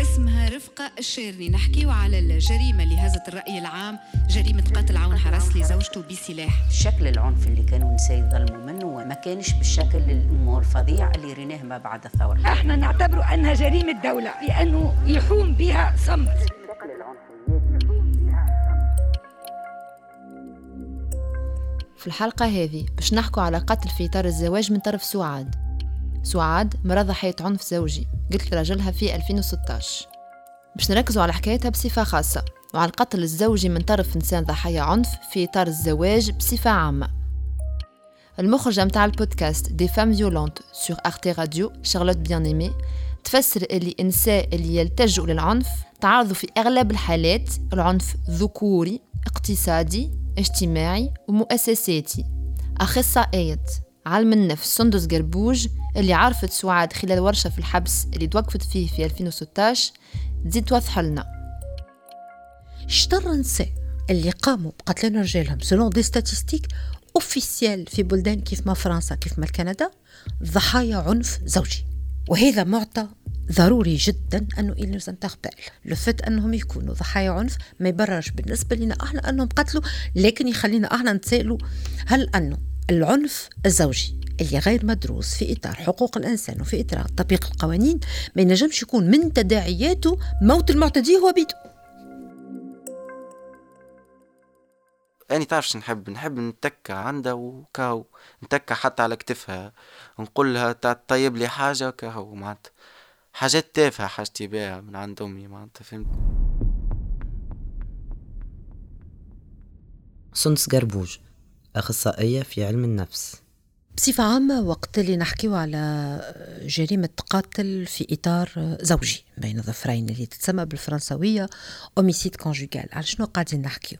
اسمها رفقة الشيرني نحكيو على الجريمة اللي هزت الرأي العام جريمة قتل عون حرس لزوجته بسلاح. شكل العنف اللي كانوا النساء يظلموا منه ما كانش بالشكل الفظيع اللي ريناه ما بعد الثورة. إحنا نعتبره أنها جريمة دولة لأنه يحوم بها صمت. في الحلقة هذه باش نحكوا على قتل في إطار الزواج من طرف سعاد. سعاد مرة ضحية عنف زوجي. قتلت راجلها في 2016 باش نركزوا على حكايتها بصفة خاصة وعلى القتل الزوجي من طرف إنسان ضحية عنف في إطار الزواج بصفة عامة. المخرجة متاع البودكاست des femmes violentes sur Arte Radio Charlotte Bienaimé تفسر اللي النساء اللي يلتجوا للعنف تعرضوا في أغلب الحالات العنف ذكوري اقتصادي اجتماعي ومؤسساتي. أخصائية علم النفس سندس قربوج اللي عرفت سعاد خلال ورشة في الحبس اللي توقفت فيه في 2016 تزيد توضح لنا. شطر النساء اللي قاموا بقتل رجالهم. selon des statistiques officielles في بلدان كيف ما فرنسا كيف ما كندا ضحايا عنف زوجي. وهذا معطى ضروري جدا أنه interpelle le fait أنهم يكونوا ضحايا عنف ما يبررش بالنسبة لنا إحنا أنهم قتلوا لكن يخلينا إحنا نتسائلوا هل أنه العنف الزوجي اللي غير مدروس في إطار حقوق الإنسان وفي إطار تطبيق القوانين ما ينجمش يكون من تداعياته موت المعتدي هو بيته. أنا تعرفش نحب؟ نحب نتكى عندها وكاو نتكى حتى على كتفها. نقول لها طيب لي حاجة كاو معناتها حاجات تافهة حاجتي بيها من عند أمي معناتها فهمت؟ سندس قربوج. أخصائية في علم النفس. بصفة عامة وقت اللي نحكيو على جريمة قاتل في إطار زوجي بين ظفرين اللي تتسمى بالفرنسوية homicide conjugal على شنو قاعدين نحكيو؟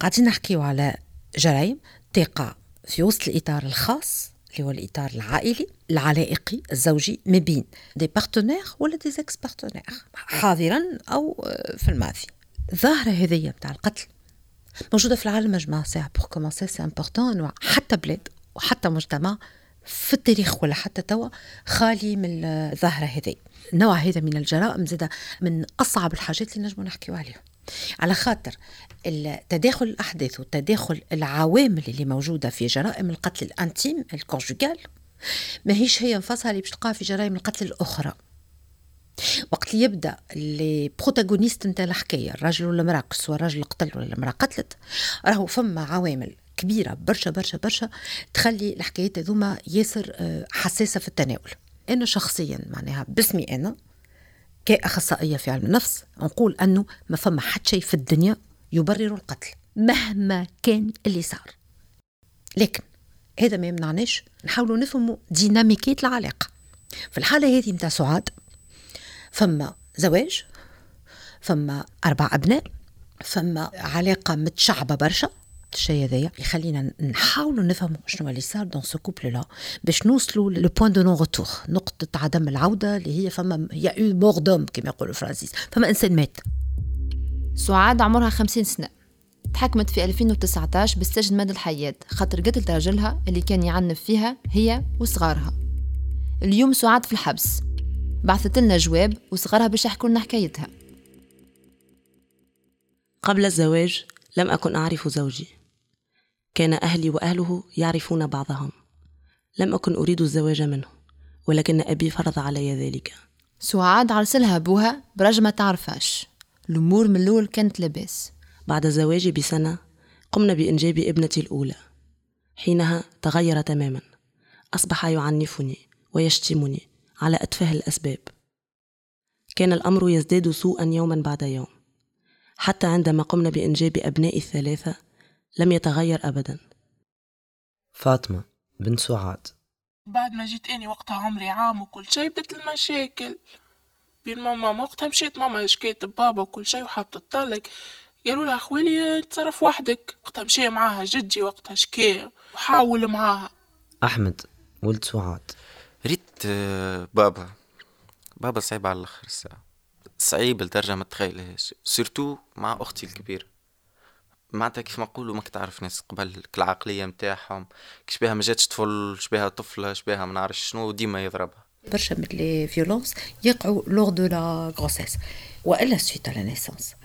قاعدين نحكيو على جرائم تقع في وسط الإطار الخاص اللي هو الإطار العائلي العلائقي الزوجي ما بين des partenaires ولا des ex-partenaires حاضرا أو في الماضي الظاهرة هذية بتاع القتل موجودة في العالم جماعة ساعة pour commencer c'est important حتى بلاد وحتى مجتمع في التاريخ ولا حتى توا خالي من الظاهرة هذه النوع هذا من الجرائم زاد من أصعب الحاجات اللي نجمو نحكيو عليها على خاطر تداخل الأحداث وتداخل العوامل اللي موجودة في جرائم القتل ال intime ال conjugal ما هيش هي نفسها اللي باش تلقاها في جرائم القتل الأخرى وقت اللي يبدأ لي بروتاغونيست نتاع الحكاية الراجل ولا المراه سواء الراجل قتل ولا المراه قتلت راهو فما عوامل كبيرة برشا برشا برشا تخلي الحكايات هذوما ياسر حساسة في التناول. أنا شخصيا معناها باسمي أنا كأخصائية في علم النفس نقول أنه ما فما حتى شيء في الدنيا يبرر القتل. مهما كان اللي صار. لكن هذا ما يمنعناش نحاولوا نفهموا ديناميكية العلاقة. في الحالة هذه متاع سعاد فما زواج فما أربع أبناء فما علاقة متشعبة برشا. الشيء هذايا يخلينا نحاولوا نفهموا شنو اللي صار dans ce couple-là باش نوصلوا le point de non-retour نقطة عدم العودة اللي هي فما y a eu mort d'homme كما يقولوا الفرنسيس فما إنسان مات. سعاد عمرها 50 سنة. تحكمت في 2019 بالسجن مدى الحياة خاطر قتلت راجلها اللي كان يعنف فيها هي وصغارها. اليوم سعاد في الحبس. بعثت لنا جواب وصغارها باش يحكوا لنا حكايتها. قبل الزواج لم أكن أعرف زوجي. كان أهلي وأهله يعرفون بعضهم. لم أكن أريد الزواج منه ولكن أبي فرض علي ذلك. سعاد عرسلها أبوها برجل ما تعرفاش الأمور من الأول كانت لباس بعد زواجي بسنة قمنا بإنجاب ابنتي الأولى. حينها تغير تماما. أصبح يعنفني ويشتمني. على أتفه الأسباب. كان الأمر يزداد سوءا يوما بعد يوم. حتى عندما قمنا بإنجاب أبنائي الثلاثة لم يتغير أبدا. فاطمة بنت سعاد. بعد ما جيت أني وقتها عمري عام وكل شي بدت المشاكل. بين ماما وقتها مشيت ماما شكيت بابا وكل شي وحبت تطلق قالوا لها خوالي تصرف وحدك. وقتها مشي معاها جدي وقتها شكي وحاول معاها. أحمد ولد سعاد. بابا. بابا صعيب على الآخر الساعة. صعيب لدرجة ما تخيلهاش. surtout مع أختي الكبيرة. معناتها كيف ما نقولوا ماك تعرف ناس قبل العقلية متاعهم. كشبيها ما جاتش طفل شبيها طفلة شبيها ما نعرفش شنو ديما يضربها. برشا من les violences يقعوا lors de la grossesse وإلا.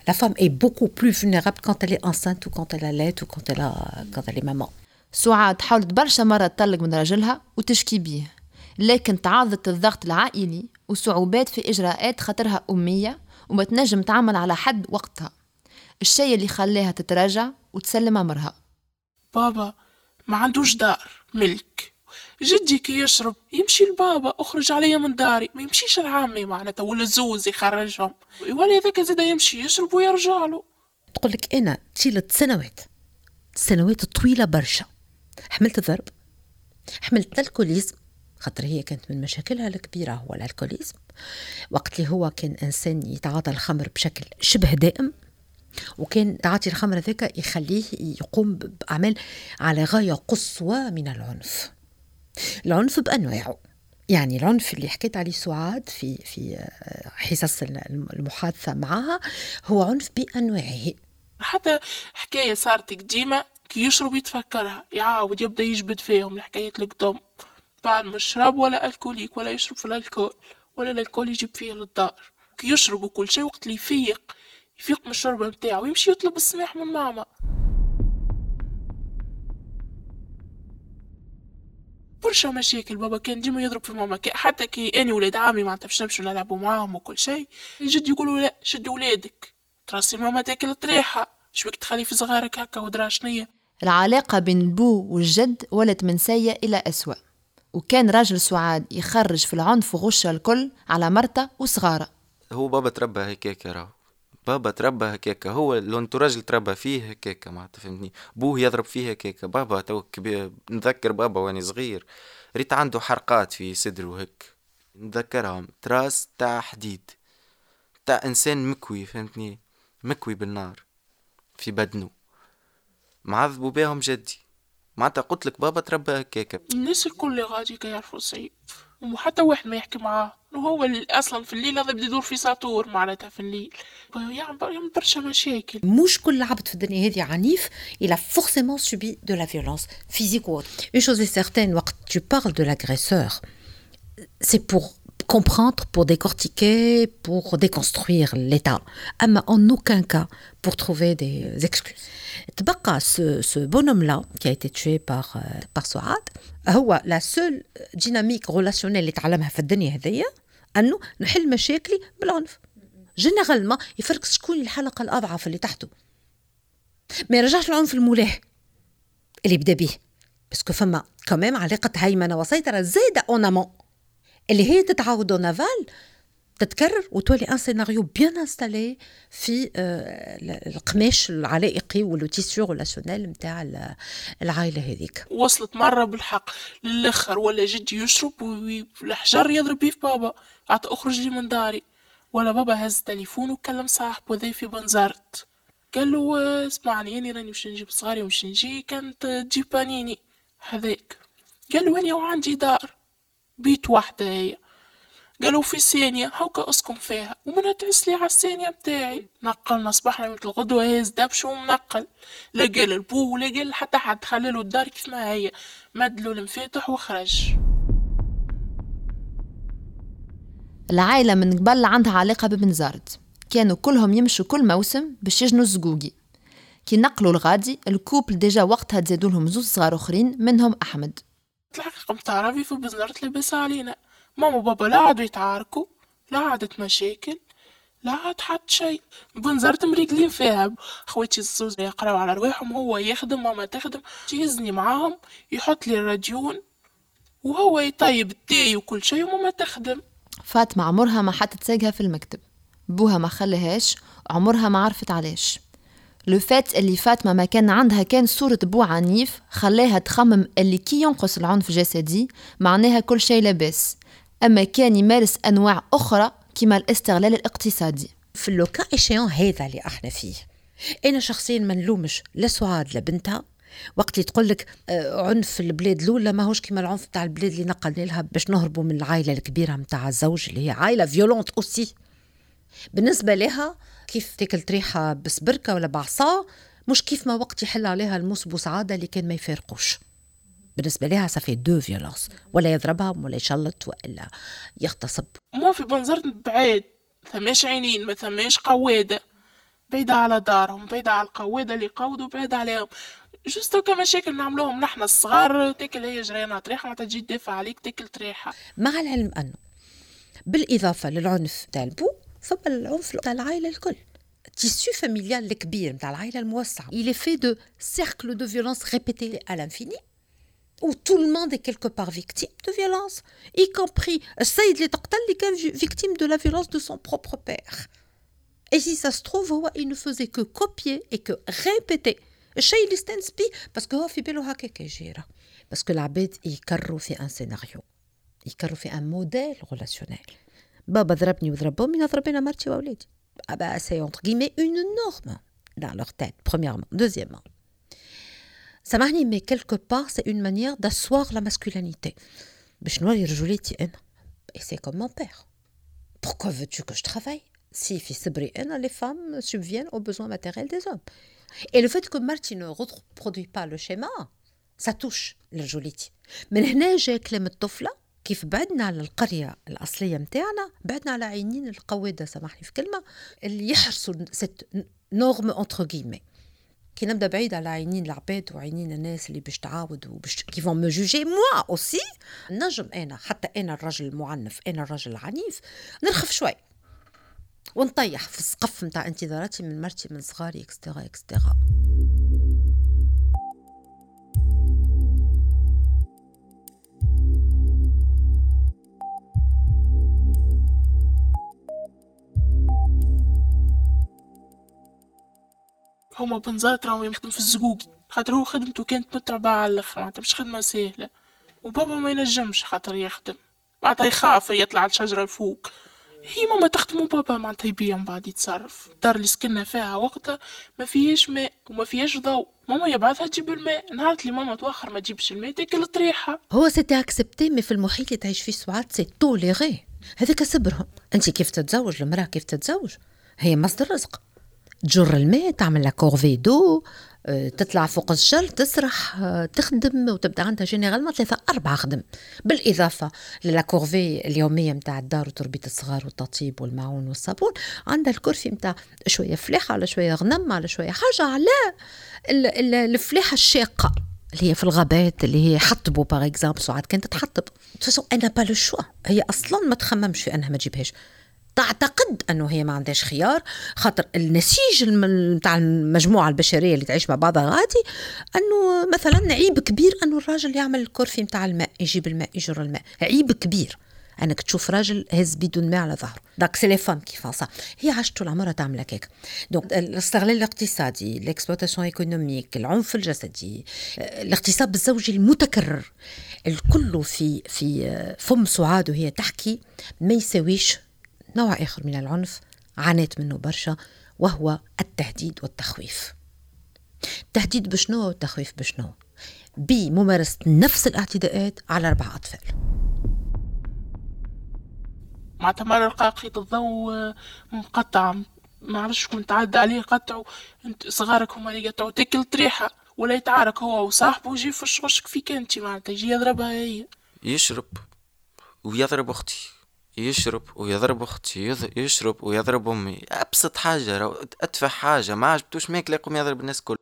La femme est beaucoup plus vulnérable quand elle est enceinte ou quand elle allaite ou quand elle, a, quand elle est maman. سعاد حاولت برشا مرة تطلق من راجلها وتشكي بيه. لكن تعرضت الضغط العائلي وصعوبات في إجراءات خاطرها أمية وما تنجم تعمل على حد وقتها. الشيء اللي خلاها تتراجع وتسلم أمرها. بابا ما عندوش دار ملك. جدي كي يشرب يمشي لبابا أخرج عليا من داري. ما يمشيش لعمي معناتها ولا زوز يخرجهم. ولا هذاك زاد يمشي يشرب ويرجع له. تقول لك أنا طيلة سنوات. سنوات طويلة برشا. حملت ضرب. حملت الكوليزم خاطر هي كانت من مشاكلها الكبيرة هو الألكوليزم. وقت اللي هو كان إنسان يتعاطى الخمر بشكل شبه دائم وكان تعاطي الخمر ذاك يخليه يقوم بأعمال على غاية قصوى من العنف. العنف بأنواعه. يعني العنف اللي حكيت عليه سعاد في في آه، حصص المحادثة معها هو عنف بأنواعه. حتى حكاية صارت قديمة كي يشرب يتفكرها يعاود يبدأ يجبد فيهم الحكاية القدام بعد ما يشرب ولا ألكوليك ولا يشرب في الألكول ولا الألكول يجيب فيه للدار. كي يشرب وكل شيء وقت اللي يفيق يفيق من الشرب متاعه ويمشي يطلب السماح من ماما. برشا مشاكل بابا كان ديما يضرب في ماما. حتى كي أني ولاد عمي معناتها باش نمشوا نلعبوا معاهم وكل شيء الجد يقولوا لا شد ولادك. تراسي ماما تاكل طريحة. شبيك تخلي في صغارك هكا ودرا شنية العلاقة بين البو والجد ولت من سيء إلى أسوأ. وكان راجل سعاد يخرج في العنف وغشة الكل على مرته وصغاره. هو بابا تربى هكاك راهو. بابا تربى هكاكا هو ال entourage اللي تربى فيه هكاكا معناتها فهمتني؟ بوه يضرب فيه هكاكا بابا تو كبير نذكر بابا واني صغير ريت عنده حرقات في صدره هك نذكرهم. traces تاع حديد. تاع إنسان مكوي فهمتني؟ مكوي بالنار. في بدنه. معذبوا بيهم جدي. معناتها قلت لك بابا تربى هكاكا الناس الكل غادي يعرفوا صعيب وحتى واحد ما يحكي معاه. وهو اللي أصلا في الليل هذا بده يدور في ساطور معناتها في الليل. يعمل برشا مشاكل. مش كل عبد في الدنيا هذه عنيف. Il a forcément subi de la violence physique ou autre. Une chose est certaine وقت tu parles de l'agresseur c'est pour comprendre, pour décortiquer, pour déconstruire l'État. Mais en aucun cas pour trouver des excuses. Ce, ce bonhomme-là, qui a été tué par, euh, par Souad, هو la seule dynamique relationnelle اللي تعلمها في الدنيا هذيا انه نحل مشاكلي بالعنف généralement يفرق شكون الحلقة الاضعف اللي تحته. ما يرجعش العنف المولاه. اللي بدأ به parce que فما كمان علاقة هيمنه وسيطره زايده en amont اللي هي تتعاود en aval تتكرر وتولي un scénario bien installé في القماش العلائقي و le tissu relationnel نتاع العائلة هذيك. وصلت مرة بالحق. للآخر ولا جدي يشرب والحجر يضرب بيه بابا. عطى أخرج لي من داري. ولا بابا هز تليفون وكلم صاحبه ذي في بنزرت. قال له اسمعني اني راني باش نجيب صغاري ومش نجي كانت تجيب بانيني هذاك. قال له واني وعندي دار. بيت واحدة هي. قالوا في ثانية هوكا اسكن فيها. ومنها تعسلي على الثانية بتاعي. نقلنا صباحنا مثل الغدوة هاز دبش ومنقل لا قال البو ولا قال حتى حد خليله الدار كيف ما هي. مدلو المفاتح وخرج. العائلة من قبل عندها علاقة ببنزرت كانوا كلهم يمشوا كل موسم باش يجنوا الزقوقي. كي نقلوا الغادي ال couple déjà وقتها تزادوا لهم زوج صغار أخرين منهم أحمد. الحقيقة متعرفي في بنزرت لاباس علينا. ماما وبابا لا عادوا يتعاركوا لا عادت مشاكل لا عاد حد شيء. بنزرت مريقلين فيها خواتي الزوز يقراو على رواحهم هو يخدم ماما تخدم. يهزني معاهم يحط لي الراديو وهو يطيب التاي وكل شيء وماما تخدم. فاطمة عمرها ما حطت ساقها في المكتب. بوها ما خليهاش عمرها ما عرفت علاش. le fait اللي فاطمة ما كان عندها كان صورة بو عنيف خلاها تخمم اللي كي ينقص العنف الجسدي معناها كل شيء لاباس. أما كان يمارس أنواع أخرى كما الاستغلال الاقتصادي. في اللوكا إيشيون هذا اللي إحنا فيه. أنا شخصيا ما نلومش لا سعاد لبنتها وقت اللي تقول لك آه، عنف البلاد الأولى ماهوش كيما العنف تاع البلاد اللي نقلنا لها باش نهربوا من العائلة الكبيرة نتاع الزوج اللي هي عائلة violente aussi بالنسبة لها كيف تاكل طريحة بسبركة ولا بعصا؟ مش كيف ما وقت يحل عليها الموس بوسعادة اللي كان ما يفارقوش. بالنسبة لها صافي دو فيولونس ولا يضربها ولا يشلط وإلا يغتصب. ما في بنظرت بعيد. ثماش عينين ما ثماش قوادة. بعيدة على دارهم بعيدة على القوادة اللي قودوا بعيدة عليهم. جوست كمشاكل نعملوهم نحن الصغار. تاكل هي جريانات ريحة ما تجي تدافع عليك تاكل ريحة مع العلم أنه بالإضافة للعنف تاع البو فما العنف تاع العائله الكل tissu familial الكبير نتاع العائله الموسعه il est fait de cercles de violence répétés à l'infini où tout le monde est quelque part victime de violence y compris السيد اللي تقتل اللي كان victime de la violence de son propre père et si ça se trouve هو il ne faisait que copier et que répéter الشيء اللي استانس بيه باسكو هو في باله هكاك يجيرا باسكو العباد يكرروا في ان سيناريو يكرروا في ان موديل ريلاسيونيل Baba drapni ou. Ah bah c'est entre guillemets une norme dans leur tête, premièrement. Deuxièmement, ça m'arrive, mais quelque part, c'est une manière d'asseoir la masculinité. Et c'est comme mon père. Pourquoi veux-tu que je travaille Si, fils les femmes subviennent aux besoins matériels des hommes? Et le fait que Marty ne reproduit pas le schéma, ça touche le joliti. Mais les j'ai clé là كيف بعدنا على القرية الأصلية متاعنا بعدنا على عينين القوادة سامحني في كلمة اللي يحرسوا cette norme entre guillemets كي نبدأ بعيد على عينين العباد وعينين الناس اللي باش تعاود وباش qui vont me juger moi aussi نجم أنا حتى أنا الرجل المعنف أنا الرجل العنيف نرخف شوي. ونطيح في السقف نتاع انتظاراتي من مرتي من صغاري et cetera et cetera هما بنزرت راهو يخدم في الزقوقي خاطر هو خدمته كانت متعبة على الآخر معناتها مش خدمة سهلة. وبابا ما ينجمش خاطر يخدم. معناتها يخاف يطلع الشجرة الفوق. هي ماما تخدم وبابا معناتها يبيع من بعد يتصرف. الدار اللي سكننا فيها وقتها ما فيهاش ماء وما فيهاش ضوء. ماما يبعثها تجيب الماء. نهار اللي ماما توخر ما تجيبش الماء تاكل طريحة هو c'était accepté mais في المحيط اللي تعيش فيه سعاد c'est toléré هذاك صبرهم. انت كيف تتزوج؟ المرأة كيف تتزوج؟ هي مصدر رزق. تجر الماء تعمل لها corvée d'eau تطلع فوق الشجر تسرح آه، تخدم وتبدأ عندها généralement ثلاثة أربعة خدم. بالإضافة ل la corvée اليومية متاع الدار وتربية الصغار والتطيب والمعون والصابون عندها ال corvée متاع شوية فلاحة على شوية غنم على شوية حاجة على الفلاحة الشاقة اللي هي في الغابات اللي هي حطبوا par exemple سعاد كانت تحطب. on n'a pas le choix هي أصلا ما تخممش في أنها ما تجيبهاش. تعتقد أنه هي ما عندهاش خيار خاطر النسيج نتاع المجموعة البشرية اللي تعيش مع بعضها غادي أنه مثلا عيب كبير أنه الراجل يعمل ال corvée نتاع الماء يجيب الماء يجر الماء. عيب كبير أنك تشوف راجل هز بيدون ماء على ظهره. donc c'est les femmes qui font هي عاشت طول عمرها تعمل هكاك. donc الاستغلال الاقتصادي l'exploitation économique العنف الجسدي الاغتصاب الزوجي المتكرر الكل في في فم سعاد وهي تحكي ما يساويش نوع آخر من العنف عانيت منه برشا وهو التهديد والتخويف. التهديد بشنو والتخويف بشنو؟ بممارسة نفس الاعتداءات على أربع أطفال. معناتها مرة لقى خيط الضوء مقطع ما عرفش كنت تعدى عليه قطعوا انت صغارك هما اللي قطعوا تاكل طريحة ولا يتعارك هو وصاحبه ويجي يفش وشك فيك انت معناتها يجي يضربها هي. يشرب ويضرب أختي. يشرب ويضرب أختي يشرب ويضرب أمي. أبسط حاجة أتفه حاجة. ما عجبتوش ماكله يقوم يضرب الناس كل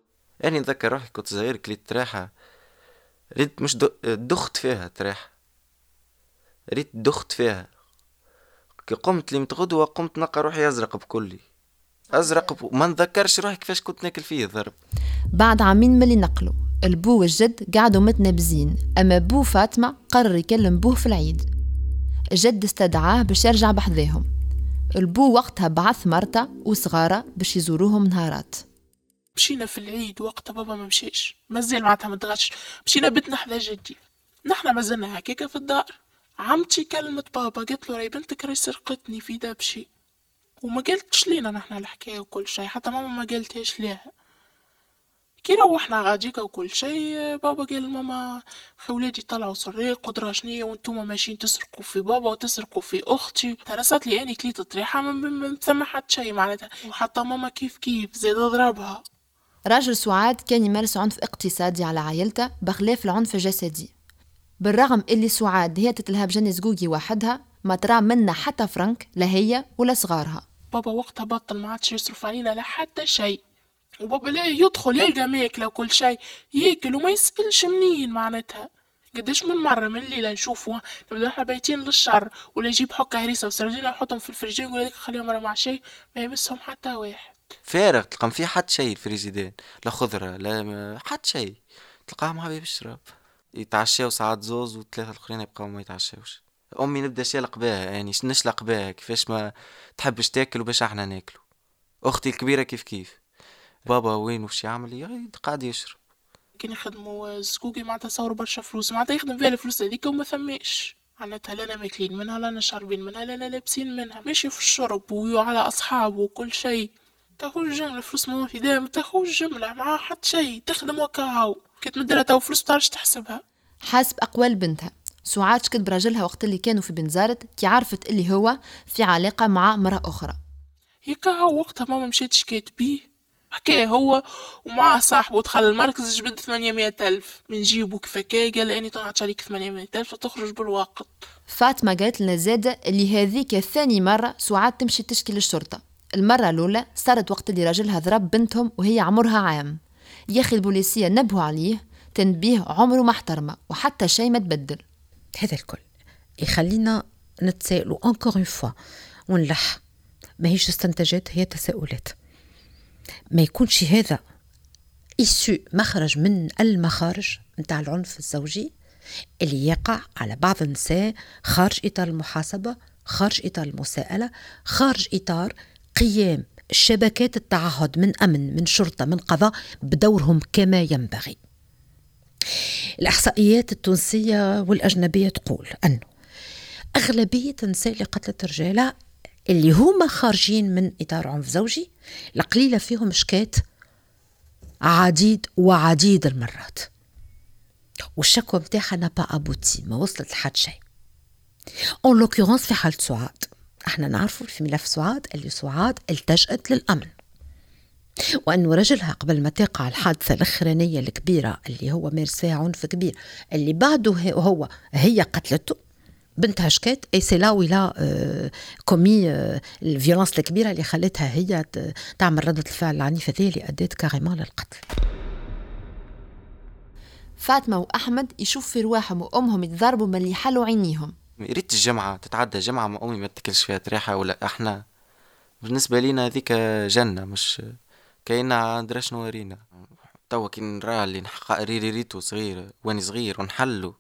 اني نذكر روحي كنت صغير كليت تراحة ريت مش دخت فيها تراحة ريت دخت فيها. كي قمت لي متغدوة قمت نلقى روحي أزرق بكلي. أزرق ما نذكرش روحي كيفاش كنت ناكل فيه ضرب بعد عامين ملي نقلوا البو والجد قعدوا متنابزين. أما بو فاطمة قرر يكلم بوه في العيد. جد استدعاه باش يرجع بحذاهم. البو وقتها بعث مرته وصغارة باش يزوروهم نهارات. مشينا في العيد وقتها بابا ما مشيش مازال معناتها ما تغش. مشينا بيتنا حدا جدي. نحنا مازلنا هكاكا في الدار. عمتي كلمت بابا قالت له راهي بنتك راهي سرقتني في دبشي وما قالتش لينا نحنا الحكاية وكل شيء حتى ماما ما قالتهاش ليها. كي روحنا غاديكا وكل شيء بابا قال لماما ولادي طلعوا سريق ودراشنية وانتوما ماشيين تسرقوا في بابا وتسرقوا في أختي. ترسات لي اني كليت طريحة ما ثم حتى شي معناتها. وحتى ماما كيف كيف زاد ضربها. راجل سعاد كان يمارس عنف اقتصادي على عائلته بخلاف العنف الجسدي بالرغم اللي سعاد هي تتلها بجنة زقوقي وحدها ما ترى منا حتى فرنك لا هي ولا صغارها. بابا وقتها بطل ما عادش يصرف علينا لا حتى شيء. وبابا لا يدخل يلقى ماكلة وكل شيء. ياكل وما يسألش منين معناتها. قداش من مرة من الليلة نشوفوا نبدأ إحنا بايتين للشر ولا يجيب حكة هريسة وسردين نحطهم في الفريجين لك خليهم مع شيء ما يمسهم حتى واحد. فارغ تلقى في حد شيء الفريجيدان لا خضرة لا حد شيء. تلقاه مع باب الشراب يتعشاو ساعات زوز وثلاثة الآخرين يبقاو ما يتعشاوش. أمي نبدأ شالق بها يعني نشلق بها كيفاش ما تحبش تاكل وباش إحنا ناكلو؟ أختي الكبيرة كيف كيف؟ بابا وين وش يعمل قاعد يشرب. كان يخدموا زكوكي معناتها صوروا برشا فلوس معناتها يخدم فيها الفلوس هذيك وما ثماش. معناتها لا ماكلين منها لا شاربين منها لا لابسين منها. ماشي في الشرب وعلى أصحابه وكل شيء. تاخوش جملة فلوس ما في دام تاخوش جملة معاه حتى شيء تخدم وكاهو كي تمدلها تو فلوس متعرفش تحسبها؟ حسب أقوال بنتها. سعاد شكت براجلها وقت اللي كانوا في بنزارت كي عرفت اللي هو في علاقة مع مرأة أخرى. هيك هو وقتها ماما مشيت شكيت بيه. حكى هو ومعاه صاحبه دخل المركز جبد 800 ألف. من جيبه كيف هكا قال أني طلعت عليك 800 ألف وتخرج بالوقت فاطمة قالت لنا زادة اللي هذيك ثاني مرة سعاد تمشي تشكي للشرطة. المرة الأولى صارت وقت اللي راجلها ضرب بنتهم وهي عمرها عام. يا أخي البوليسية نبهوا عليه تنبيه عمره ما احترمه وحتى شيء ما تبدل. هذا الكل يخلينا نتسائلوا encore une fois ونلح. ماهيش استنتاجات هي تساؤلات. ما يكونش هذا issue مخرج من المخارج نتاع العنف الزوجي اللي يقع على بعض النساء خارج إطار المحاسبة خارج إطار المساءلة خارج إطار قيام شبكات التعهد من أمن من شرطة من قضاء بدورهم كما ينبغي. الإحصائيات التونسية والأجنبية تقول أنه أغلبية النساء اللي قتلت رجالها اللي هما خارجين من إطار عنف زوجي القليلة فيهم شكات عديد وعديد المرات. والشكوى متاعها نا با ابوتي ما وصلت لحد شيء. en l'occurrence في حالة سعاد. إحنا نعرفوا في ملف سعاد اللي سعاد التجأت للأمن. وأنه رجلها قبل ما تقع الحادثة الأخرانية الكبيرة اللي هو مارس فيها عنف كبير اللي بعده هو هي قتلته. بنتها شكات et c'est là où il a commis ال violence الكبيرة اللي خلتها هي تعمل ردة الفعل العنيفه ذي اللي ادت carrément للقتل. فاطمة وأحمد يشوف في رواحهم وأمهم يتضربوا من اللي حلوا عينيهم. ريت الجمعة تتعدى جمعة ما أمي ما تاكلش فيها تريحة ولا إحنا. بالنسبة لينا هذيك جنة مش كاينة درا شنو ورينا. توا كي نرى اللي نحقق ريري ريتو صغير واني صغير ونحلو.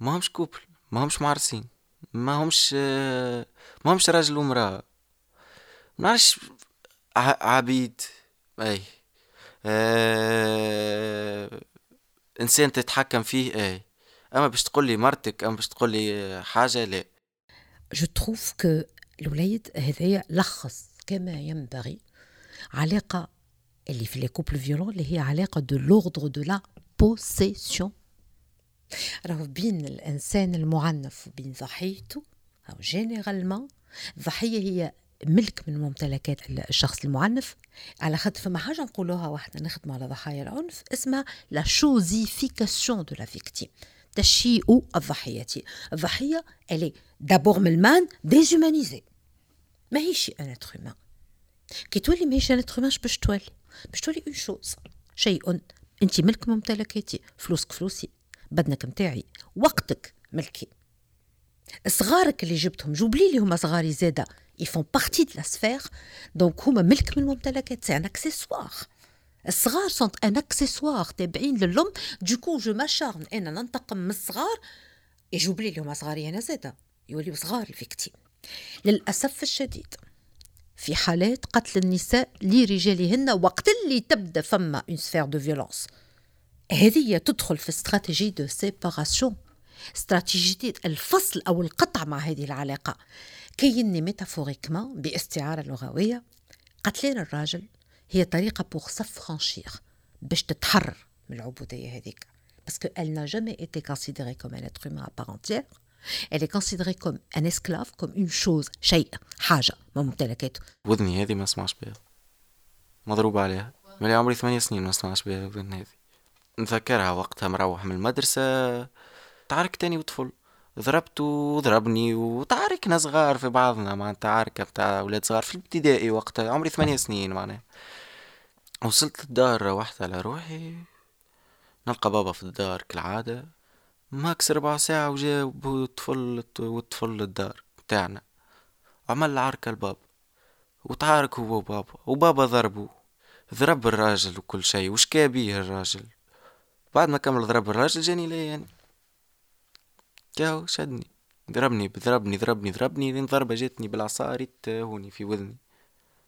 ما همش couple. ما همش معرسين ما همش ما همش راجل ومرأة منعرفش عبيد اي آه... انسان تتحكم فيه اي اما باش تقول لي مرتك اما باش تقول لي حاجة لا. je trouve que الوليد هذايا لخص كما ينبغي علاقة اللي في les couples violents اللي هي علاقة de l'ordre de la possession راهو بين الإنسان المعنف وبين ضحيته و généralement الضحيه هي ملك من ممتلكات الشخص المعنف. على خاطر فما حاجة نقولوها وإحنا نخدموا على ضحايا العنف اسمها la chosification de la victime تشيء الضحية. الضحية elle est d'abord mentalement déshumanisée ماهيش un être كي تولي ماهيش un être باش تولي؟ باش تولي une chose شيء انت ملك ممتلكاتي فلوسك فلوسي. بدنك متاعي وقتك ملكي. صغارك اللي جبتهم j'oublie اللي هما صغاري زاده ils font partie de la sphère donc هما ملك من الممتلكات c'est un accessoire الصغار sont un accessoire تابعين للأم. du coup je m'acharne أنا ننتقم من الصغار. j'oublie اللي هما صغاري أنا زاده يوليو صغار ال victime. للأسف الشديد في حالات قتل النساء لرجالهن وقت اللي تبدأ فما une sphère de violence هذه تدخل في stratégie de séparation استراتيجية الفصل أو القطع مع هذه العلاقة. qui est métaphoriquement باستعارة لغوية. قتلين الراجل. هي طريقة pour s'affranchir باش تتحرر من العبودية هذيك. parce que elle n'a jamais été considérée comme un être humain à part entière. Elle est considérée comme un esclave comme شيء حاجة ما ممتلكاته وذني هذه ما اسمعش بها. مضروب عليها. ملي عمري ثمانية سنين ما نسمعش بها الأذن هذه. نذكرها وقتها مروح من المدرسة تعاركتني وطفل. ضربته وضربني وتعاركنا صغار في بعضنا معناتها عاركة بتاع ولاد صغار في الابتدائي وقتها عمري ثمانية سنين معناها. وصلت الدار روحت على روحي. نلقى بابا في الدار كالعادة. ماكس ربع ساعة وجاب الطفل والطفل للدار بتاعنا. عمل عركة الباب وتعارك هو وبابا وبابا ضربه. ضرب الراجل وكل شيء. وش كابيه الراجل. بعد ما كمل ضرب الراجل جاني ليا يعني؟ كاو شدني. ضربني ضربني ضربني ضربني لين ضربة جاتني بالعصا هوني في وذني.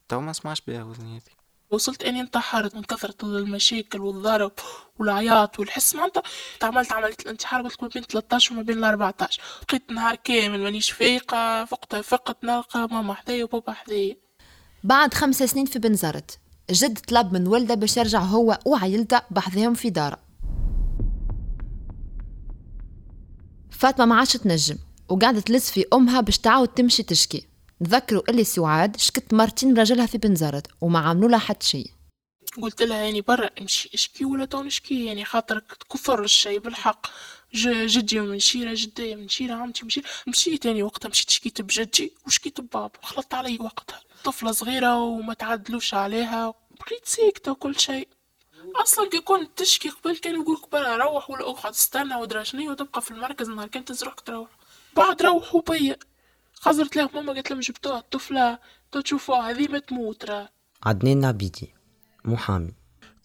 تو ما اسمعش بها وذني هذي. وصلت اني انتحرت من كثرة المشاكل والضرب والعياط والحس. معناتها تعملت عملية الانتحار قلت ما بين 13 وما بين 14 بقيت نهار كامل مانيش فايقة فقتها فقت نلقى ماما حدايا وبابا حدايا. بعد خمس سنين في بنزرت جد طلب من ولده باش يرجع هو وعائلته بحذهم في دارة. فاطمة ما عادش تنجم وقعدت تلز في أمها باش تعاود تمشي تشكي. نذكروا اللي سعاد شكت مرتين راجلها في بنزرت وما عملوا لها حتى شيء قلت لها يعني برا امشي اشكي ولا تو نشكي؟ يعني خاطرك كثر الشيء بالحق. جدي من شيرة جدي من شيرة عمتي من شيرة. مشيت يعني وقتها مشيت شكيت بجدي وشكيت ببابا. خلطت علي وقتها. طفلة صغيرة وما تعدلوش عليها بقيت ساكتة وكل شيء أصلا كي كنت تشكي قبل كان يقولك برا روح ولا اقعد استنى ودراشني وتبقى في المركز نهار كنت تزرق تروح. بعد روحوا بيا خزرت لها ماما قالت لهم جبتوها الطفلة تشوفوها هذه ما تموت راه. عدنان عبيدي محامي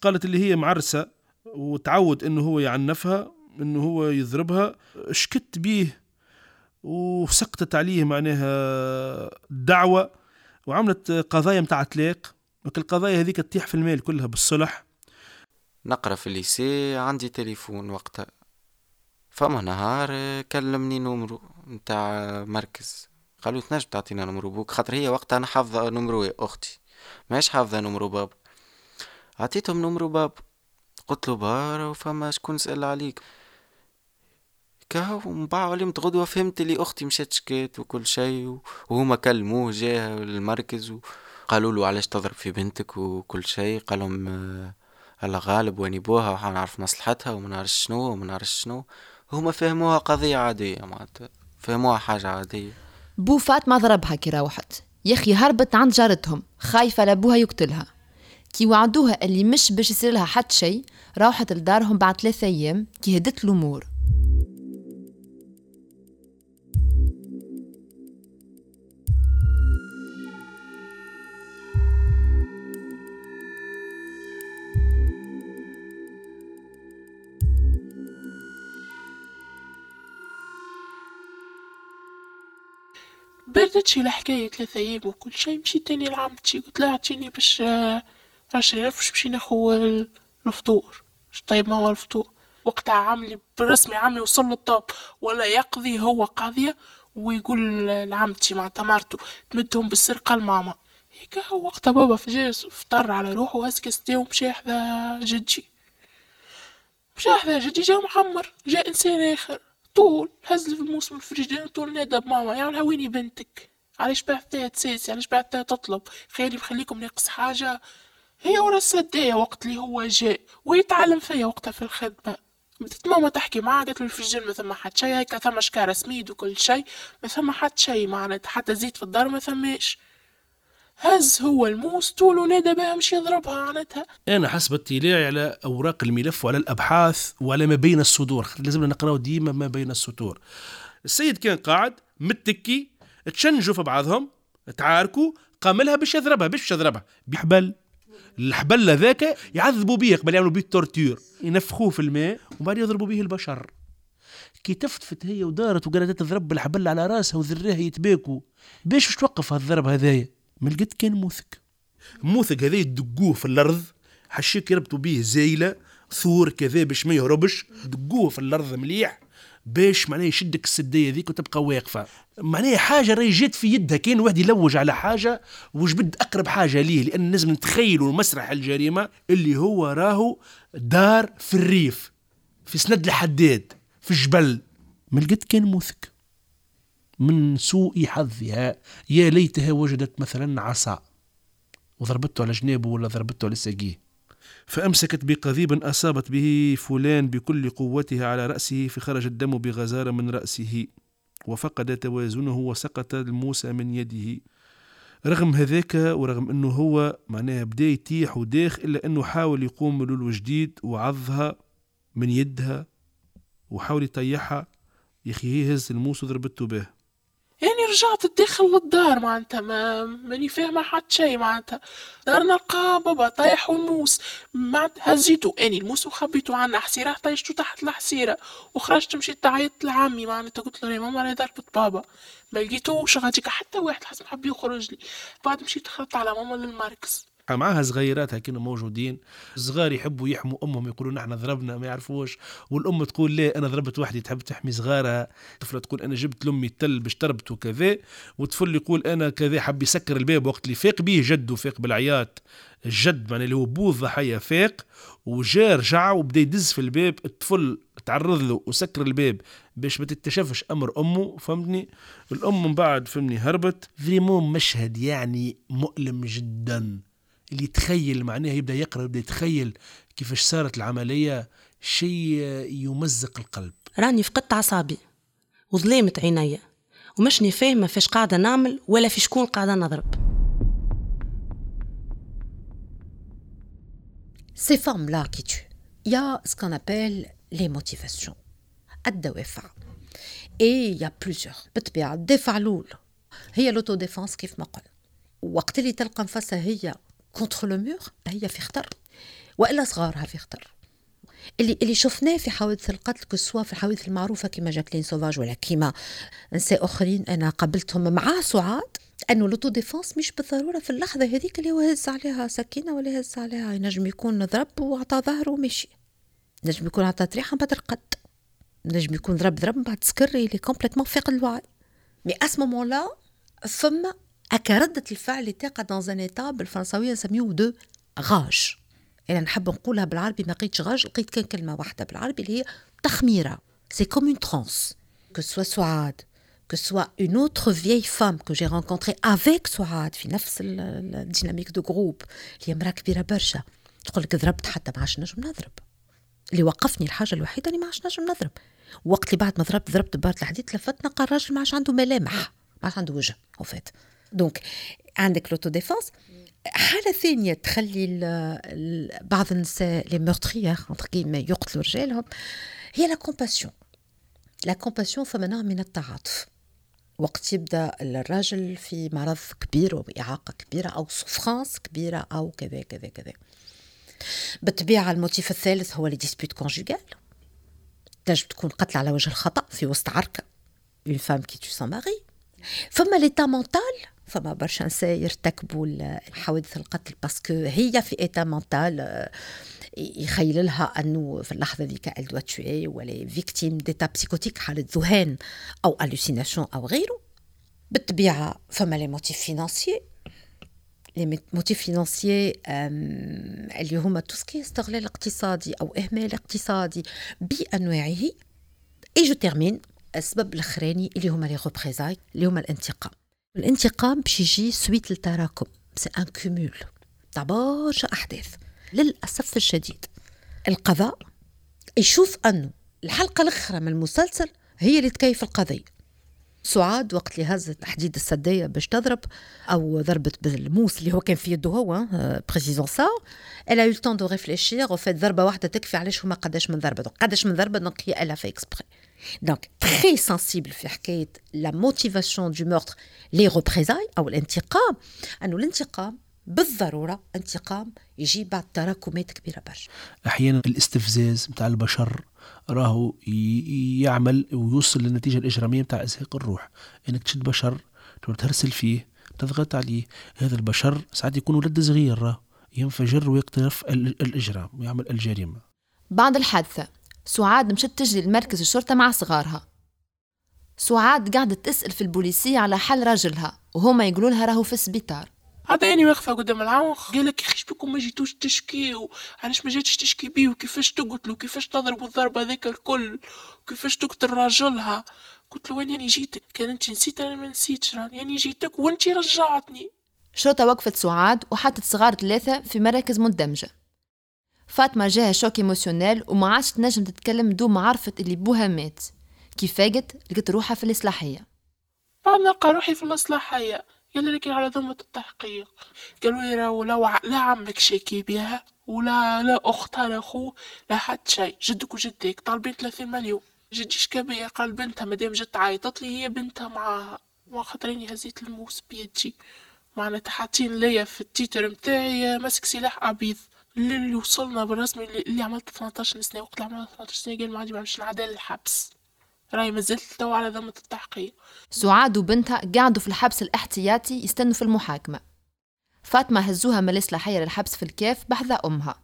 قالت اللي هي معرسة وتعود إنه هو يعنفها إنه هو يضربها. شكت بيه وسقطت عليه معناها دعوة وعملت قضايا متاع طلاق لكن القضايا هذيك تطيح في المال كلها بالصلح. نقرأ في ال lycée عندي تليفون وقتها فما نهار كلمني نمرو متاع مركز. قالوا تنجم تعطينا نمرو بوك؟ خاطر هي وقتها أنا حافظة نمرو أختي. ماهيش حافظة نمرو بابا عطيتهم نمرو بابا قلت له بارا وفما شكون سأل عليك؟ كهو من بعد علمت غدوة فهمت اللي أختي مشات شكات وكل شيء وهما كلموه جاه المركز وقالوا له علاش تضرب في بنتك وكل شيء قالهم هلا غالب وين يبوها وحنعرف مصلحتها وما نعرف شنو وما نعرف شنو. هما فهموها قضية عادية معناتها فهموها حاجة عادية. بو فاطمة ضربها كي روحت يا أخي هربت عند جارتهم خايفة لأبوها يقتلها. كي وعدوها اللي مش باش يصير لها حتى شيء روحت لدارهم بعد ثلاثة أيام كي هدت الأمور. بردتش الحكاية ثلاثة أيام وكل شي مشيت تاني لعمتي قلت لها عطيني باش عشرين ألف باش نمشي ناخو الفطور طيب ما هو الفطور. وقتها عملي بالرسمي عمي وصل للطوب ولا يقضي هو قاضية ويقول لعمتي مع تمارتو تمدهم بالسرقة لماما. هيك وقتها بابا فجأة فطر على روحه وهز كاستي ومشي حذا جدي. مشى حذا جدي جا محمر جا إنسان آخر. طول هز في الموسم الفريجين طول نادى بماما يعني ويني بنتك علاش بعثتها تساسي علاش بعثتها تطلب؟ خيري بخليكم ناقص حاجة. هي ورا السداية وقت اللي هو جاء ويتعلم فيا وقتها في الخدمة. بدت ماما تحكي معاه قالت له الفريجين ما ثم حد شي هيك ثم شكارة سميد وكل شي ما ثم حد شي معناتها حتى زيت في الدار ما ثماش. هز هو الموس طول ونادى بها مش يضربها معناتها أنا حسب اطلاعي على أوراق الملف وعلى الأبحاث وعلى ما بين الصدور لازم نقراو ديما ما بين السطور. السيد كان قاعد متكي تشنجوا في بعضهم تعاركوا قام لها باش يضربها باش يضربها. بحبل الحبل ذاك يعذبوا به قبل يعملوا به التورتير. ينفخوه في الماء وبعد يضربوا به البشر. كي تفتفت هي ودارت وقالت تضرب الحبل على راسها وذريها يتباكوا باش توقف هالضرب هذايا؟ من كان موثق موثق هذا يدقوه في الأرض حشيك يربطوا به زايلة ثور كذا باش ما يهربش دقوه في الأرض مليح باش معناه يشدك السدية ذيك وتبقى واقفة. معناها حاجة راهي جات في يدها كان واحد يلوج على حاجة وجبد أقرب حاجة ليه لأن لازم نتخيلوا مسرح الجريمة اللي هو راهو دار في الريف في سند الحداد في الجبل ما لقيت كان موثق من سوء حظها. يا ليتها وجدت مثلا عصا. وضربته على جنابه ولا ضربته على ساقيه. فأمسكت بقضيب أصابت به فلان بكل قوتها على رأسه فخرج الدم بغزارة من رأسه وفقد توازنه وسقط الموسى من يده. رغم هذاك ورغم إنه هو معناها بدا يتيح وداخ إلا إنه حاول يقوم بلولو جديد وعضها من يدها وحاول يطيحها. يا أخي هز الموس وضربته به. يعني رجعت الداخل للدار معناتها ما ماني فاهمة حتى شي معناتها. دار نلقى بابا طايح والموس معناتها هزيتو اني الموس وخبيتو عنا حسيرة طيشتو تحت الحسيرة. وخرجت مشيت تعيط لعمي معناتها قلت له يا ماما راهي ضربت بابا. ما لقيتوش غاديك حتى واحد حسب حب يخرج لي. بعد مشيت دخلت على ماما للمركز. معاها صغيرات هكذا موجودين صغار يحبوا يحموا أمهم يقولوا نحن ضربنا ما يعرفوش. والأم تقول لا أنا ضربت وحدي تحب تحمي صغارها؟ طفلة تقول أنا جبت لأمي التل باش تربط وكذا. وطفل يقول أنا كذا حب يسكر الباب وقت اللي فاق به جده فاق بالعياط. الجد يعني اللي هو بو الضحيه فاق وجا رجع وبدا يدز في الباب. الطفل تعرض له وسكر الباب باش ما تكتشفش أمر أمه فهمتني؟ الأم من بعد فهمني هربت. vraiment مشهد يعني مؤلم جدا. اللي يتخيل معناه يبدأ يقرأ يبدا يتخيل كيفاش صارت العملية شيء يمزق القلب راني فقدت أعصابي وظلمت عينيا ومشني فاهمة فاش قاعدة نعمل ولا في شكون قاعدة نضرب Ces femmes-là qui tuent, il y a ce qu'on appelle les motivations. الدوافع. Et il y a plusieurs. بالطبيعة الدافع الأول هي l'autodéfense كيف ما قلنا. وقت اللي تلقى نفسها هي contre le mur هي في خطر والا صغارها في خطر اللي اللي شفناه في حوادث القتل que ce soit في الحوادث المعروفة كما جاكلين سوفاج ولا كيما نساء أخرين أنا قابلتهم مع سعاد أنه l'autodéfense مش بالضرورة في اللحظة هذيك اللي هو هز عليها سكينة ولا هز عليها ينجم يكون ضرب وعطى ظهره ومشي. نجم يكون عطى طريحة بعد رقد نجم يكون ضرب ضرب بعد سكر il est complètement فاقد الوعي. mais à ce moment-là ثم هكا ردة الفعل اللي تاقع dans un état بالفرنساوية نسميوه دو غاج أنا نحب نقولها بالعربي ما لقيتش غاج لقيت كان كلمة واحدة بالعربي اللي هي تخميرة. c'est comme une transe que soit سعاد que soit une autre vieille femme que j'ai rencontrée avec سعاد في نفس ال dynamique de groupe اللي هي مرأة كبيرة برشا. تقول لك ضربت حتى ما عادش نجم نضرب. اللي وقفني الحاجة الوحيدة اللي ما عادش نجم نضرب. وقت اللي بعد ما ضربت ضربت بارت الحديد تلفت نلقى الراجل ما عادش عنده ملامح ما عادش عنده وجه au fait donc عندك l'auto-défense حالة ثانية تخلي بعض النساء les meurtrières entre guillemets يقتلوا رجالهم هي la compassion la compassion فما نوع من التعاطف. وقت يبدأ الراجل في مرض كبير وإعاقة كبيرة أو souffrance كبيرة أو كذا كذا كذا. بالطبيعة ال motif الثالث هو les disputes conjugales تنجم تكون قتل على وجه الخطأ في وسط عركة une femme qui tue son mari فما l'état mental فما برشا نساء يرتكبوا حوادث القتل parce que هي في état mental يخيل لها أنه في اللحظة ذيك elle doit tuer la victime d'état psychotique حالة ذهان أو hallucinations أو غيره. بالطبيعة فما les motifs financiers les motifs financiers اللي هما tout ce qui est استغلال اقتصادي أو إهمال اقتصادي بأنواعه. et je termine السبب الأخراني اللي هما les représailles اللي هما الانتقام. الانتقام باش يجي suite à التراكم c'est un cumul تاع برشا احداث للأسف الشديد. القضاء يشوف انه الحلقة الأخرى من المسلسل هي اللي تكيف القضية. سعاد وقت اللي هزت حديد السدية باش تضرب أو ضربت بالموس اللي هو كان في يده هو précisons ça elle a eu le temps de réfléchir en fait ضربة واحدة تكفي علاش هما قداش من ضربة؟ قداش من ضربة؟ donc هي elle a fait exprès donc très sensible في حكايه la motivation du meurtre les représailles أو الانتقام انه الانتقام بالضرورة انتقام يجي بعد تراكمات كبيرة برشا. أحيانا الاستفزاز نتاع البشر راهو يعمل ويوصل للنتيجة الإجرامية نتاع إزهاق الروح. إنك تشد بشر ترسل فيه تضغط عليه. هذا البشر ساعات يكون ولد صغير ينفجر ويقترف الإجرام ويعمل الجريمة. بعد الحادثة سعاد مشت تجري لمركز الشرطة مع صغارها. سعاد قاعدة تسأل في البوليسية على حل راجلها وهما يقولوا لها راهو في السبيطار عطيني واقفة قدام العون قال لك إيش بكم ما جيتوش تشكي؟ علاش ما جيتش تشكي بيه؟ وكيفاش تقتلوا وكيفاش تضربوا الضربة ذيك الكل؟ وكيفاش تقتل راجلها؟ قلت له وين يعني جيتك؟ كان أنت نسيت؟ أنا ما نسيتش يعني جيتك وأنت رجعتني. شرطة وقفت سعاد وحطت صغار ثلاثة في مراكز مندمجة. فاطمة جاها choc émotionnel وما عادش تنجم تتكلم dès ما عرفت اللي بوها مات. كي فاقت لقيت روحها في الإصلاحية. بعد نلقى روحي في الإصلاحية يلا لكن على ذمة التحقيق. قالوا لي راهو لا عمك شاكي بها ولا لا أختها لا أخوه لا حد شيء جدك وجدك طالبين 30 مليون. جدي شكابية قال بنتها مادام جت عيطت لي هي بنتها معاها. وخاطريني هزيت الموس بيدي. معناتها حاطين ليا في ال titre متاعي ماسك سلاح أبيض. اللي وصلنا بالرسمي اللي عملت 18 سنة وقت اللي عملت 18 سنة قال ما عندي ما نعدل الحبس. راي مازلت تو على ذمة التحقيق. سعاد وبنتها قعدوا في الحبس الاحتياطي يستنوا في المحاكمة. فاطمة هزوها من الإصلاحية للحبس في الكاف بحذا أمها.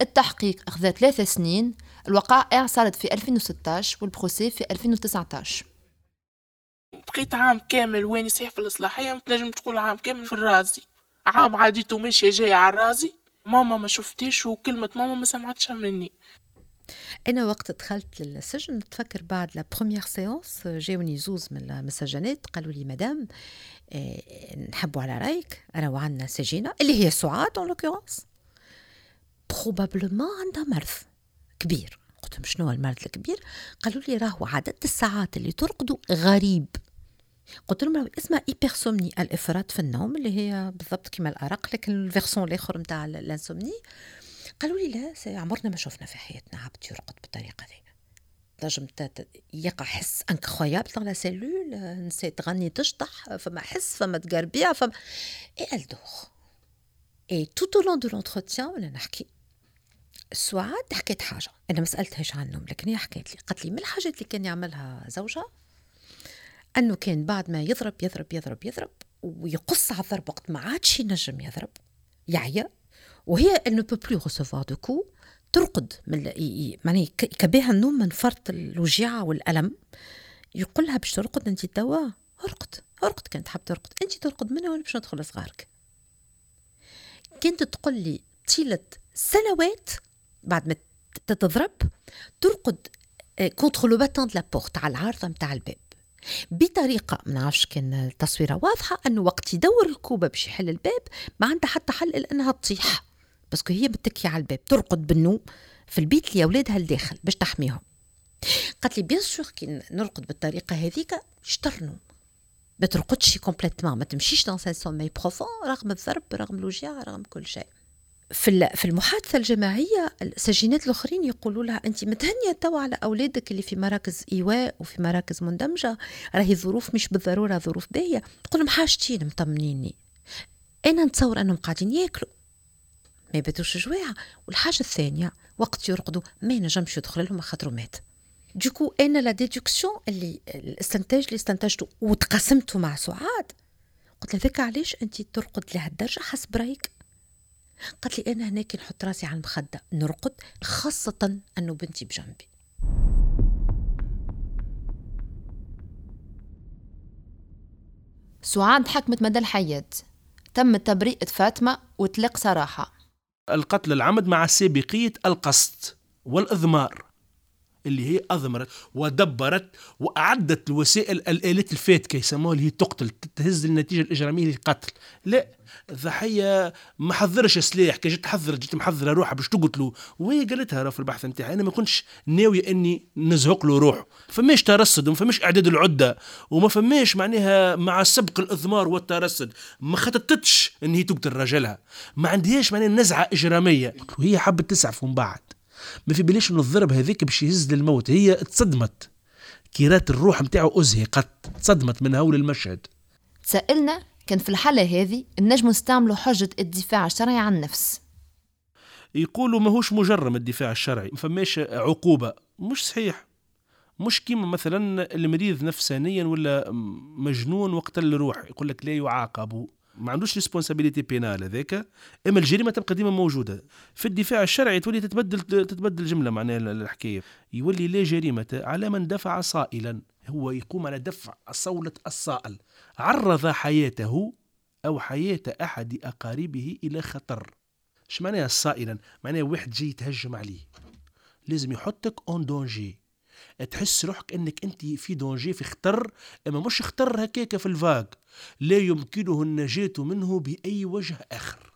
التحقيق أخذ ثلاثة سنين الوقائع صارت في 2016 والبروسي في 2019 بقيت عام كامل وين صحيح في الإصلاحية؟ تنجم تقول عام كامل في الرازي. عام عاديته ماشية جاية على الرازي. ماما ما شفتيش وكلمة ماما ما سمعتش مني. أنا وقت دخلت للسجن نتفكر بعد la première séance جاوني زوز من المسجنات قالوا لي مدام آه نحبوا على رأيك انا وعندنا سجينة اللي هي سعاد en l'occurrence probablement عندها مرض كبير. قلت لهم شنو المرض الكبير؟ قالوا لي راهو عدد الساعات اللي ترقدوا غريب. قلت لهم اسمها hypersomnie الإفراط في النوم اللي هي بالضبط كما الأرق لكن ال version الآخر نتاع ال insomnie قالوا لي لا عمرنا ما شفنا في حياتنا عبد يرقد بالطريقة ذي. تنجم يقع حس incroyable dans la cellule نسي تغني تشطح فما حس فما تقربيع فما اي et tout au long de l'entretien ولا نحكي سعاد حكيت حاجة. أنا ما سألتهاش عنهم لكن هي حكيت لي. قالت لي من الحاجات اللي كان يعملها زوجها؟ أنه كان بعد ما يضرب يضرب يضرب يضرب ويقص على الضرب وقت ما عادش ينجم يضرب يعيا. وهي ne peut plus recevoir de coups ترقد من معني يكبيها النوم من فرط الوجيعة والألم. يقول لها باش ترقد انت توا ارقد ارقد كانت حاب ترقد. انت ترقد منها وأنا باش ندخل صغارك كانت تقول لي طيلة سنوات بعد ما تتضرب ترقد contre le battant de porte على العارضة متاع الباب. بطريقة ما نعرفش كان التصويرة واضحة أنه وقت يدور الكوبة باش يحل الباب ما عندها حتى حل إلا أنها تطيح parce que هي بتكي على الباب ترقد بالنوم في البيت اللي أولادها الداخل باش تحميهم. قالت لي bien sûr كي نرقد بالطريقة هذيك يشترنوا ما ترقدش complètement ما تمشيش dans un sommeil profond رغم الضرب رغم الوجيعة رغم كل شيء. في في المحادثة الجماعية السجينات الأخرين يقولوا لها انت متهنية توا على أولادك اللي في مراكز إيواء وفي مراكز مندمجة راهي ظروف مش بالضرورة ظروف باهية. تقول لهم حاجتين مطمنيني. أنا نتصور أنهم قاعدين ياكلوا. ما يباتوش جواعة والحاجة الثانية وقت يرقدوا ما ينجمش يدخل لهم خاطر مات. donc أنا la déduction اللي الاستنتاج اللي استنتجته وتقاسمته مع سعاد قلت لها ذاك علاش انت ترقد لهالدرجة حسب رأيك؟ قالت لي أنا هناك نحط راسي على المخدة نرقد خاصة أنه بنتي بجنبي. سعاد حكمت مدى الحياة. تم تبرئة فاطمة وطلاق صراحة القتل العمد مع سابقية القصد والإضمار. اللي هي أضمرت ودبرت وأعدت الوسائل الآلات الفاتكة يسموها اللي هي تقتل تهز النتيجة الإجرامية للقتل. لا الضحيه ما حضرش سلاح كي جيت تحضر جيت محضره روحها باش تقتلوا وهي قالتها في البحث نتاعي أنا ما كنتش ناوي إني نزهق له روحه. فماش ترصد وما فماش إعداد العدة وما فماش معناها مع سبق الإضمار والترصد. ما خططتش إن هي تقتل رجلها. ما عندهاش معناها نزعة إجرامية. وهي حبت تسعف من بعد. ما في بلاش إنه الضرب هذيك باش يهز للموت هي تصدمت. كيرات الروح نتاعو أزهقت تصدمت من هول المشهد. تسألنا كان في الحالة هذه النجم نستعملوا حجة الدفاع الشرعي عن النفس. يقولوا ماهوش مجرم الدفاع الشرعي ما فماش عقوبة. مش صحيح. مش كيما مثلا المريض نفسانيا ولا مجنون وقتل الروح يقول لك لا يعاقب. ما عندوش ريسبونسابيلتي بينال هذاك أما الجريمة تبقى ديما موجودة. في الدفاع الشرعي تولي تتبدل تتبدل جملة معناها الحكاية. يولي لا جريمة على من دفع صائلا. هو يقوم على دفع صولة الصائل. عرض حياته أو حياة أحد أقاربه إلى خطر. اش معناها صائلا؟ معناها واحد جاي يتهجم عليه. لازم يحطك اون دونجي تحس روحك إنك أنت في دونجي في خطر أما مش خطر هكاك في الفاق لا يمكنه النجاة منه بأي وجه آخر.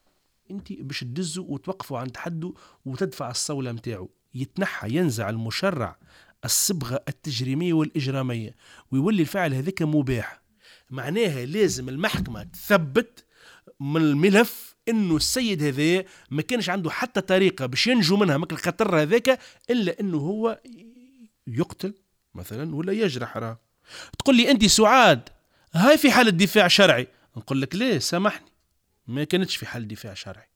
أنت باش تدزوا وتوقفوا عند حده وتدفع الصولة متاعه. يتنحى ينزع المشرع الصبغة التجريمية والإجرامية ويولي الفعل هذاك مباح. معناها لازم المحكمة تثبت من الملف إنه السيد هذا ما كانش عنده حتى طريقة باش ينجو منها مكل الخطر هذاك إلا إنه هو يقتل مثلا ولا يجرح راه. تقول لي انت سعاد هاي في حالة دفاع شرعي. نقول لك ليه؟ سامحني. ما كانتش في حال دفاع شرعي.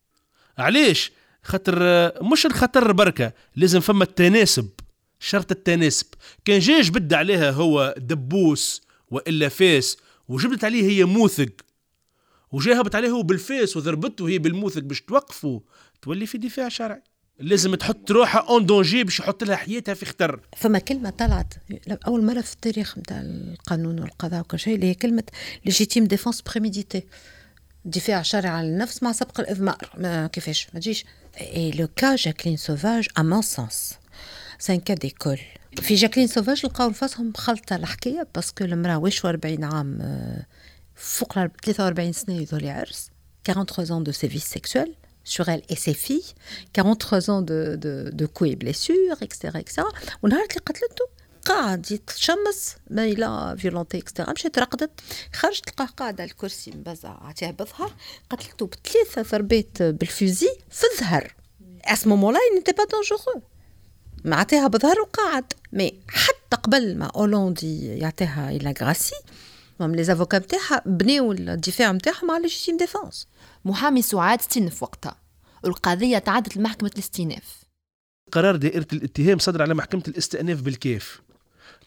علاش؟ خاطر مش الخطر بركة لازم فما التناسب شرط التناسب. كان جاي جبد عليها هو دبوس وإلا فاس وجبدت عليه هي موثق. وجا هبط عليه هو بالفاس وضربته هي بالموثق باش توقفه. تولي في دفاع شرعي. لازم تحط روحها en danger باش يحط لها حياتها في خطر فما كلمة طلعت أول مرة في التاريخ نتاع القانون والقضاء وكل شيء اللي هي كلمة légitime défense préméditée دفاع شرعي على النفس مع سبق الإضمار. ما كيفاش؟ ما تجيش. et le cas Jacqueline Sauvage à mon sens سان كا ديكول في جاكلين سوفاج لقاو نفسهم خلطة الحكاية باسكو المرأة 41 عام فوق 43 سنة يظهر عرس 43 ans de sévices sexuels sur elle et ses filles, 43 ans de, de, de coups et blessures, etc. etc. ونهار اللي قتلته قاعد يتشمس ما إلى فيولونتي اكسترا مشات رقدت خرجت تلقاه قاعد على الكرسي مبزع عطيها بظهر قتلته بثلاثة ضربات بالفوزي في الظهر à ce moment-là n'était pas dangereux معطيها بظهر وقاعد mais حتى قبل ما Hollande يعطيها il l'a graciée même les avocats نتاعها بنيو الدفاع نتاعهم على légitime défense محامي سعاد استنف وقتها والقضية تعدت لمحكمة الاستئناف. قرار دائرة الاتهام صدر على محكمة الاستئناف بالكيف.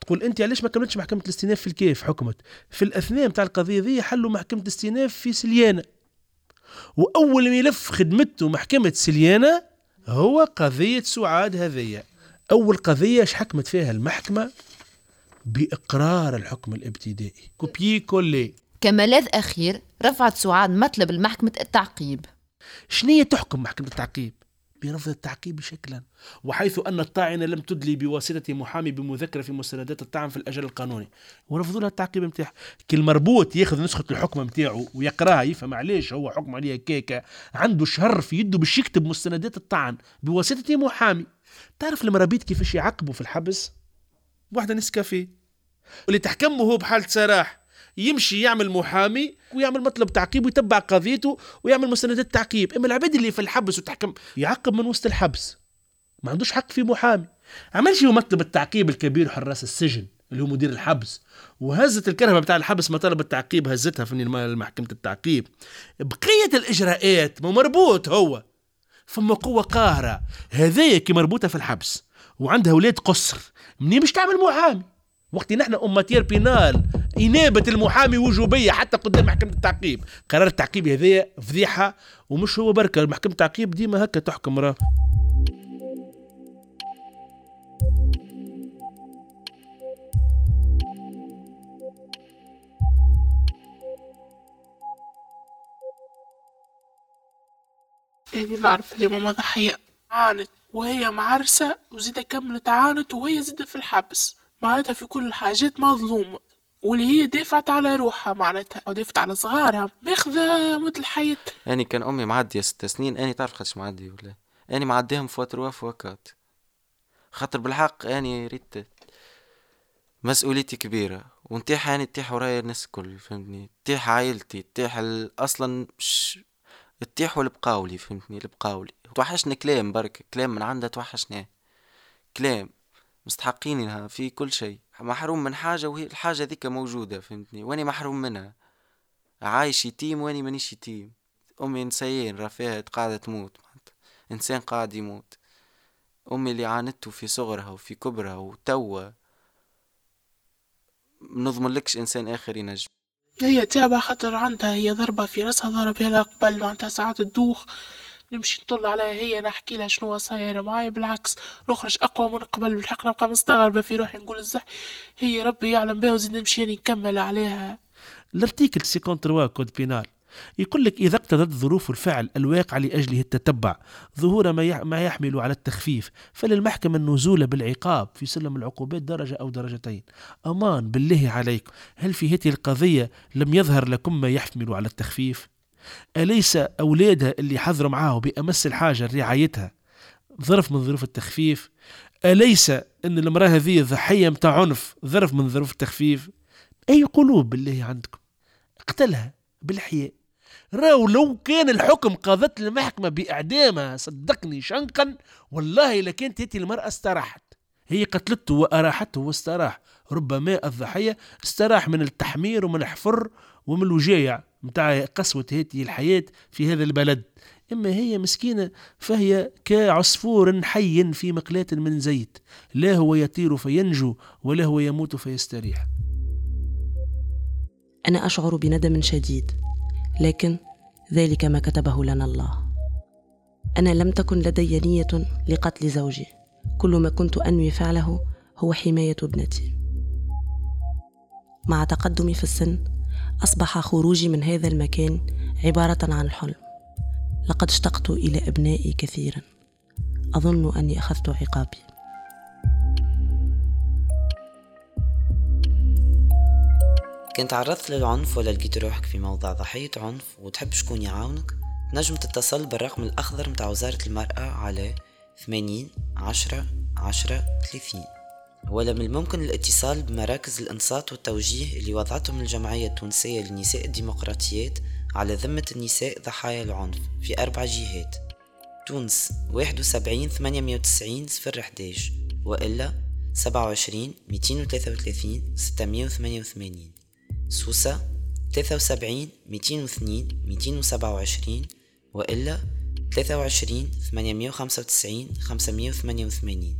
تقول أنت علاش ما كملتش محكمة الاستئناف في الكيف؟ حكمت. في الأثناء نتاع القضية ذي حلوا محكمة الاستئناف في سليانة. وأول ملف خدمته محكمة سليانة هو قضية سعاد هذية. أول قضية حكمت فيها المحكمة؟ بإقرار الحكم الابتدائي. كوبيي كولي كملاذ أخير رفعت سعاد مطلب لمحكمة التعقيب. شنية تحكم محكمة التعقيب؟ برفض التعقيب شكلا وحيث أن الطاعنة لم تدلي بواسطة محامي بمذكرة في مستندات الطعن في الأجل القانوني. ورفضوا لها التعقيب نتاعها كي المربوط يأخذ نسخة الحكم نتاعو ويقراها يفهم علاش هو حكم عليها كيكا عنده شهر في يده باش يكتب مستندات الطعن بواسطة محامي. تعرف المرابيط كيفاش يعقبوا في الحبس؟ واحدة نسكافيه. واللي تحكمه هو بحالة سراح. يمشي يعمل محامي ويعمل مطلب تعقيب ويتبع قضيته ويعمل مستندات تعقيب إما العباد اللي في الحبس وتحكم يعقب من وسط الحبس. ما عندوش حق في محامي. عملش هو مطلب التعقيب الكبير حراس السجن اللي هو مدير الحبس. وهزت الكرهبة بتاع الحبس ما طلب التعقيب هزتها في محكمه التعقيب. بقية الإجراءات ما مربوط هو. فما قوة قاهرة. هذايا كي مربوطة في الحبس. وعندها ولاد قصر. منين باش تعمل محامي؟ وقت نحن اماتير بينال إنابة المحامي وجوبية حتى قدام محكمة التعقيب. قرار التعقيب هذايا فضيحة ومش هو بركة. محكمه التعقيب ديما هكا تحكم راه. يعني نعرف اللي ماما ضحية عانت وهي معرسة وزيدة كملت عانت وهي زيدة في الحبس. معناتها في كل الحاجات مظلومة واللي هي دافعت على روحها معناتها أو دافعت على صغارها. ماخذة مدة الحياة. يعني كان أمي معدية ست سنين أني تعرف خاطش معدي ولا؟ أني معديهم في وتر في وكات خاطر بالحق أني ريت مسؤوليتي كبيرة. ونتيح يعني تيح ورايا الناس الكل فهمتني؟ تيح عائلتي تيح أصلا مش تيح البقاولي فهمتني؟ البقاولي. توحشني كلام برك كلام من عندها توحشني كلام. مستحقينها في كل شيء. محروم من حاجة وهي الحاجة ذيك موجودة فهمتني؟ وأني محروم منها. عايش يتيم وأني مانيش يتيم. أمي إنسان رفاهة قاعدة تموت إنسان قاعد يموت. أمي اللي عانته في صغرها وفي كبرها وتوا. منظمن لكش إنسان آخر ينجم. هي تعبة خاطر عندها هي ضربة في راسها ضرب لها قبل معناتها ساعات تدوخ نمشي نطل عليها هي نحكي لها شنو صاير معايا. بالعكس نخرج أقوى من قبل بالحق نبقى مستغربة في روحي نقول الزح هي ربي يعلم بها وزيد نمشي نكمل عليها. ال article 53 code pénal. يقول لك إذا اقتضت ظروف الفعل الواقع لأجله التتبع ظهور ما ما يحمل على التخفيف فللمحكمة النزول بالعقاب في سلم العقوبات درجة أو درجتين. أمان بالله عليكم. هل في هذه القضية لم يظهر لكم ما يحمل على التخفيف؟ أليس أولادها اللي حضروا معاه بأمس الحاجة لرعايتها ظرف من ظروف التخفيف. أليس أن المرأة هذه ضحية متاع عنف ظرف من ظروف التخفيف؟ أي قلوب بالله عندكم؟ اقتلها بالحياء. راو لو كان الحكم قاضت المحكمة بإعدامها صدقني شنقا والله لكانت هذه المرأة استراحت. هي قتلته وأراحته واستراح. ربما الضحية استراح من التحمير ومن الحفر ومن الوجايع. متاع قسوة هذه الحياة في هذا البلد. إما هي مسكينة فهي كعصفور حي في مقلاة من زيت. لا هو يطير فينجو ولا هو يموت فيستريح. أنا أشعر بندم شديد لكن ذلك ما كتبه لنا الله. أنا لم تكن لدي نية لقتل زوجي. كل ما كنت أنوي فعله هو حماية ابنتي. مع تقدمي في السن أصبح خروجي من هذا المكان عبارة عن حلم. لقد اشتقت إلى أبنائي كثيرا. أظن أني أخذت عقابي. كنت تعرضت للعنف ولا لقيت روحك في موضع ضحية عنف وتحب شكون يعاونك؟ نجم تتصل بالرقم الأخضر متاع وزارة المرأة على ثمانين عشرة عشرة ثلاثين. ولا من الممكن الاتصال بمراكز الإنصات والتوجيه اللي وضعتهم الجمعية التونسية للنساء الديمقراطيات على ذمة النساء ضحايا العنف في أربع جهات. تونس واحد وسبعين ثمانية وتسعين صفر حداش وإلا سبعة وعشرين ميتين وثلاثة وثلاثين ستمية وثمانية وثمانين. سوسة ثلاثة وسبعين ميتين واثنين ميتين وسبعة وعشرين. وإلا ثلاثة وعشرين ثمانمية وخمسة وتسعين خمسمية وثمانية وثمانين.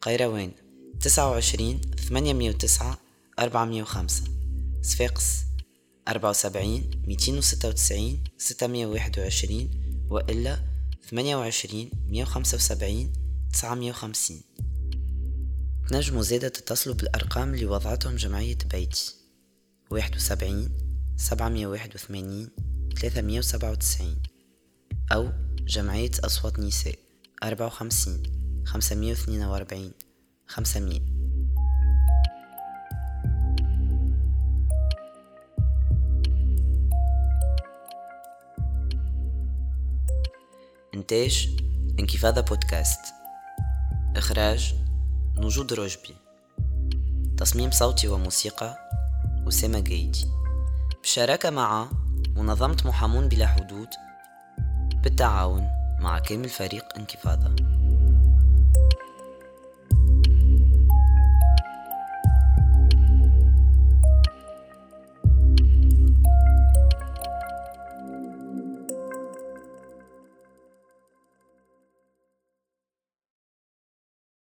قيروان. تسعة وعشرين ثمانمية وتسعة أربعمية وخمسة. صفاقس أربعة وسبعين ميتين وستة وتسعين ستمية وواحد وعشرين وإلا ثمانية وعشرين مية وخمسة وسبعين تسعمية وخمسين. تنجموا زيادة تتصلوا بالأرقام اللي وضعتهم جمعية بيتي واحد وسبعين سبعمية واحد وثمانين ثلاثمية وسبعة وتسعين. أو جمعية أصوات نساء أربعة وخمسين خمسمية واثنين وأربعين. خمسمية. إنتاج إنكفاضة بودكاست. إخراج نجود رجبي. تصميم صوتي وموسيقى أسامة جيدي بشراكة مع منظمة محامون بلا حدود. بالتعاون مع كامل فريق إنكفاضة.